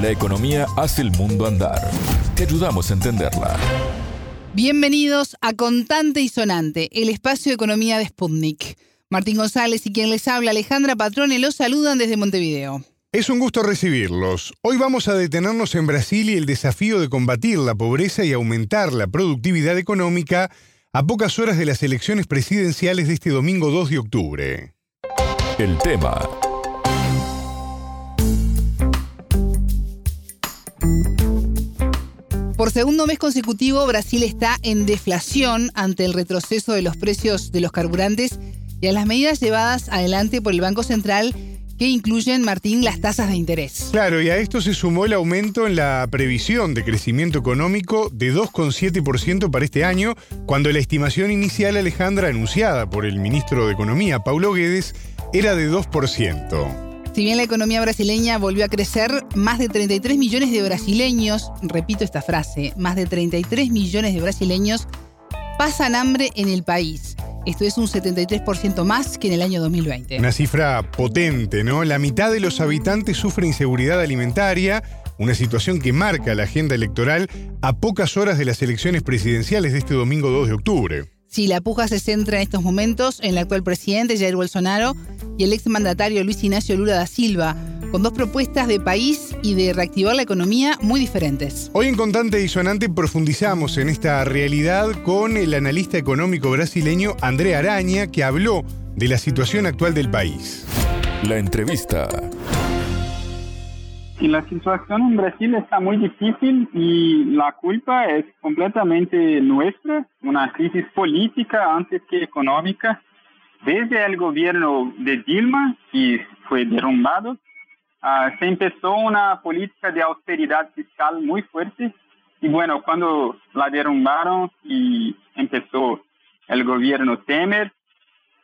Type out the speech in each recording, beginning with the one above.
La economía hace el mundo andar. Te ayudamos a entenderla. Bienvenidos a Contante y Sonante, el espacio de economía de Sputnik. Martín González y quien les habla, Alejandra Patrone, los saludan desde Montevideo. Es un gusto recibirlos. Hoy vamos a detenernos en Brasil y el desafío de combatir la pobreza y aumentar la productividad económica a pocas horas de las elecciones presidenciales de este domingo 2 de octubre. El tema. Por segundo mes consecutivo, Brasil está en deflación ante el retroceso de los precios de los carburantes y a las medidas llevadas adelante por el Banco Central que incluyen, Martín, las tasas de interés. Claro, y a esto se sumó el aumento en la previsión de crecimiento económico de 2,7% para este año, cuando la estimación inicial, Alejandra, anunciada por el ministro de Economía, Paulo Guedes, era de 2%. Si bien la economía brasileña volvió a crecer, más de 33 millones de brasileños, repito esta frase, más de 33 millones de brasileños pasan hambre en el país. Esto es un 73% más que en el año 2020. Una cifra potente, ¿no? La mitad de los habitantes sufre inseguridad alimentaria, una situación que marca la agenda electoral a pocas horas de las elecciones presidenciales de este domingo 2 de octubre. Si la puja se centra en estos momentos en el actual presidente Jair Bolsonaro y el exmandatario Luis Ignacio Lula da Silva, con dos propuestas de país y de reactivar la economía muy diferentes. Hoy en Contante y Sonante profundizamos en esta realidad con el analista económico brasileño André Araña, que habló de la situación actual del país. La entrevista. Y la situación en Brasil está muy difícil y la culpa es completamente nuestra, una crisis política antes que económica. Desde el gobierno de Dilma, que fue derrumbado, uh, se empezó una política de austeridad fiscal muy fuerte. Y bueno, cuando la derrumbaron y empezó el gobierno Temer,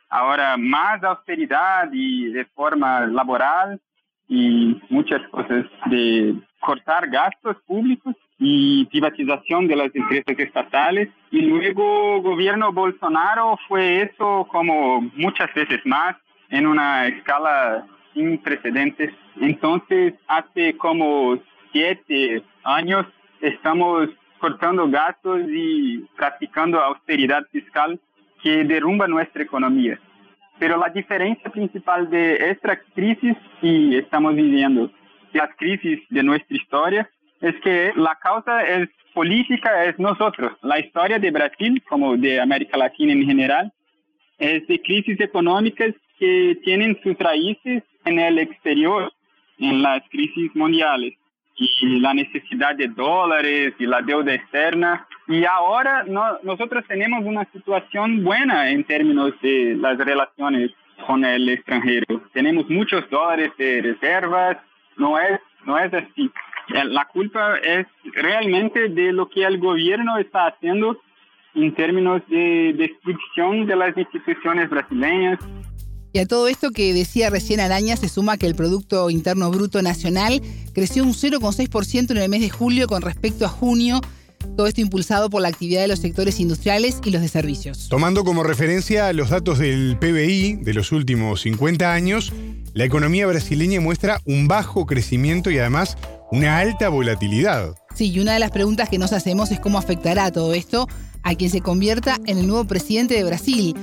ahora más austeridad y reforma laboral y muchas cosas de cortar gastos públicos y privatización de las empresas estatales. Y luego gobierno Bolsonaro fue eso como muchas veces más en una escala sin precedentes. Entonces, hace como siete años estamos cortando gastos y practicando austeridad fiscal que derrumba nuestra economía. Pero la diferencia principal de esta crisis que estamos viviendo, las crisis de nuestra historia, es que la causa es política, es nosotros. La historia de Brasil, como de América Latina en general, es de crisis económicas que tienen sus raíces en el exterior, en las crisis mundiales y la necesidad de dólares y la deuda externa. Y ahora no, nosotros tenemos una situación buena en términos de las relaciones con el extranjero. Tenemos muchos dólares de reservas, no es, no es así. La culpa es realmente de lo que el gobierno está haciendo en términos de destrucción de las instituciones brasileñas, y a todo esto que decía recién Araña se suma que el Producto Interno Bruto Nacional creció un 0,6% en el mes de julio con respecto a junio. Todo esto impulsado por la actividad de los sectores industriales y los de servicios. Tomando como referencia los datos del PBI de los últimos 50 años, la economía brasileña muestra un bajo crecimiento y además una alta volatilidad. Sí, y una de las preguntas que nos hacemos es cómo afectará todo esto a quien se convierta en el nuevo presidente de Brasil.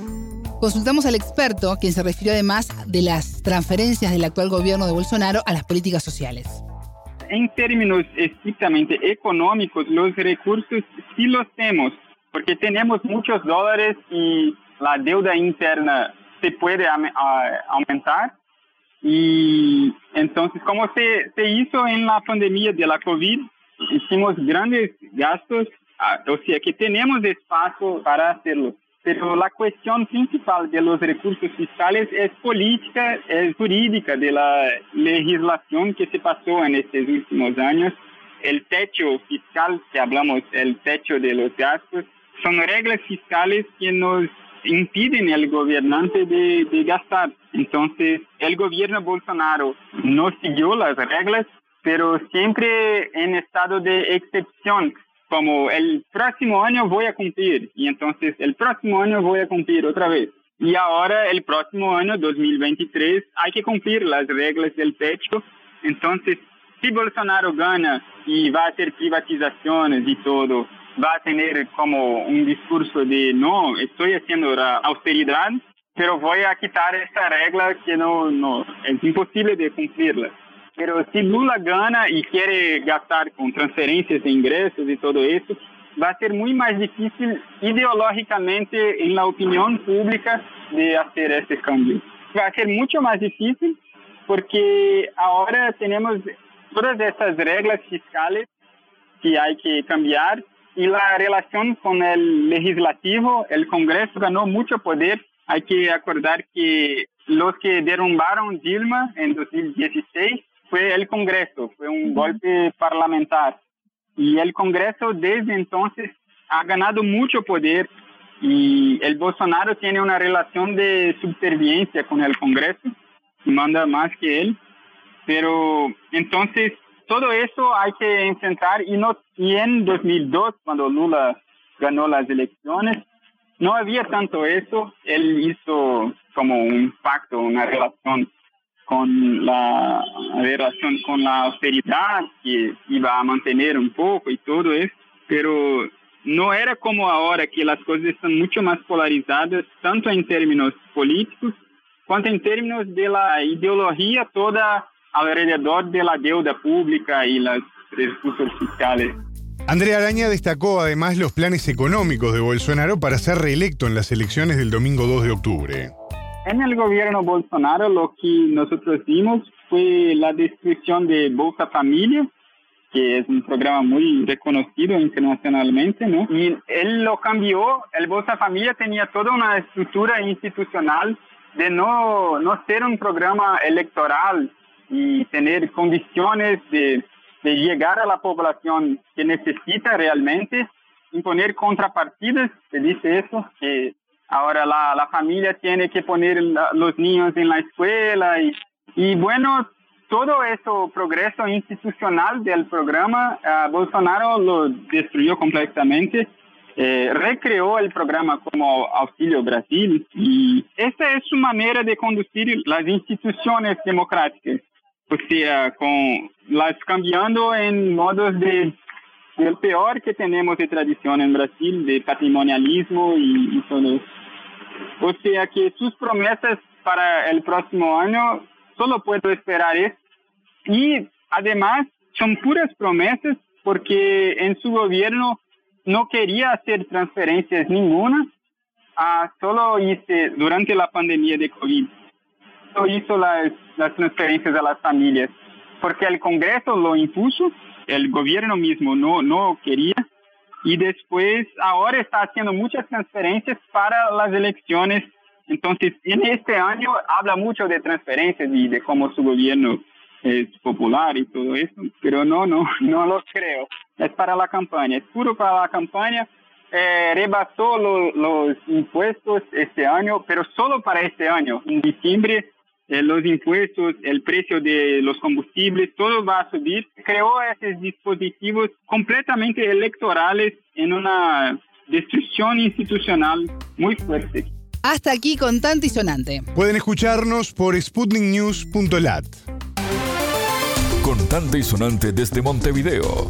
Consultamos al experto, quien se refirió además de las transferencias del actual gobierno de Bolsonaro a las políticas sociales. En términos estrictamente económicos, los recursos sí los tenemos, porque tenemos muchos dólares y la deuda interna se puede aumentar. Y entonces, como se, hizo en la pandemia de la COVID, hicimos grandes gastos, ah, o sea que tenemos espacio para hacerlo. Pero la cuestión principal de los recursos fiscales es política, es jurídica de la legislación que se pasó en estos últimos años. El techo fiscal, que hablamos, el techo de los gastos, son reglas fiscales que nos impiden al gobernante de, gastar. Entonces, el gobierno Bolsonaro no siguió las reglas, pero siempre en estado de excepción como el próximo año voy a cumplir y entonces el próximo año voy a cumplir otra vez. Y ahora el próximo año, 2023, hay que cumplir las reglas del techo. Entonces, si Bolsonaro gana y va a hacer privatizaciones y todo, va a tener como un discurso de no, estoy haciendo la austeridad, pero voy a quitar esta regla que no, no es imposible de cumplirla. Pero si Lula gana y quiere gastar con transferencias de ingresos y todo eso, va a ser muy más difícil ideológicamente en la opinión pública de hacer ese cambio. Va a ser mucho más difícil porque ahora tenemos todas estas reglas fiscales que hay que cambiar y la relación con el legislativo, el Congreso ganó mucho poder. Hay que acordar que los que derrumbaron Dilma en 2016 fue el Congreso, fue un golpe parlamentar. Y el Congreso desde entonces ha ganado mucho poder y el Bolsonaro tiene una relación de subserviencia con el Congreso, manda más que él. Pero entonces todo eso hay que enfrentar y, no, y en 2002, cuando Lula ganó las elecciones, no había tanto eso. Él hizo como un pacto, una relación con la relación con la austeridad que iba a mantener un poco y todo eso, pero no era como ahora que las cosas están mucho más polarizadas, tanto en términos políticos cuanto en términos de la ideología toda alrededor de la deuda pública y los recursos fiscales. Andrea Araña destacó además los planes económicos de Bolsonaro para ser reelecto en las elecciones del domingo 2 de octubre. En el gobierno Bolsonaro lo que nosotros vimos fue la destrucción de Bolsa Familia, que es un programa muy reconocido internacionalmente, ¿no? Y él lo cambió, el Bolsa Familia tenía toda una estructura institucional de no, no ser un programa electoral y tener condiciones de, de llegar a la población que necesita realmente, imponer contrapartidas, se dice eso, que ahora la, familia tiene que poner los niños en la escuela y, bueno, todo eso progreso institucional del programa, uh, Bolsonaro lo destruyó completamente. Eh, recreó el programa como Auxilio Brasil y esta es su manera de conducir las instituciones democráticas o sea, con las cambiando en modos de el peor que tenemos de tradición en Brasil, de patrimonialismo y, y todo eso. O sea que sus promesas para el próximo año solo puedo esperar eso. Y además son puras promesas porque en su gobierno no quería hacer transferencias ninguna, ah, solo hice durante la pandemia de COVID hizo las, las transferencias a las familias porque el Congreso lo impuso, el gobierno mismo no, no quería y después ahora está haciendo muchas transferencias para las elecciones. Entonces, en este año habla mucho de transferencias y de cómo su gobierno es popular y todo eso, pero no, no, no lo creo. Es para la campaña, es puro para la campaña. Eh, rebasó los impuestos este año, pero solo para este año. En diciembre eh, los impuestos, el precio de los combustibles, todo va a subir. Creó esos dispositivos completamente electorales en una destrucción institucional muy fuerte. Hasta aquí con tanto y sonante. Pueden escucharnos por sputniknews.lat. Contante y sonante desde Montevideo.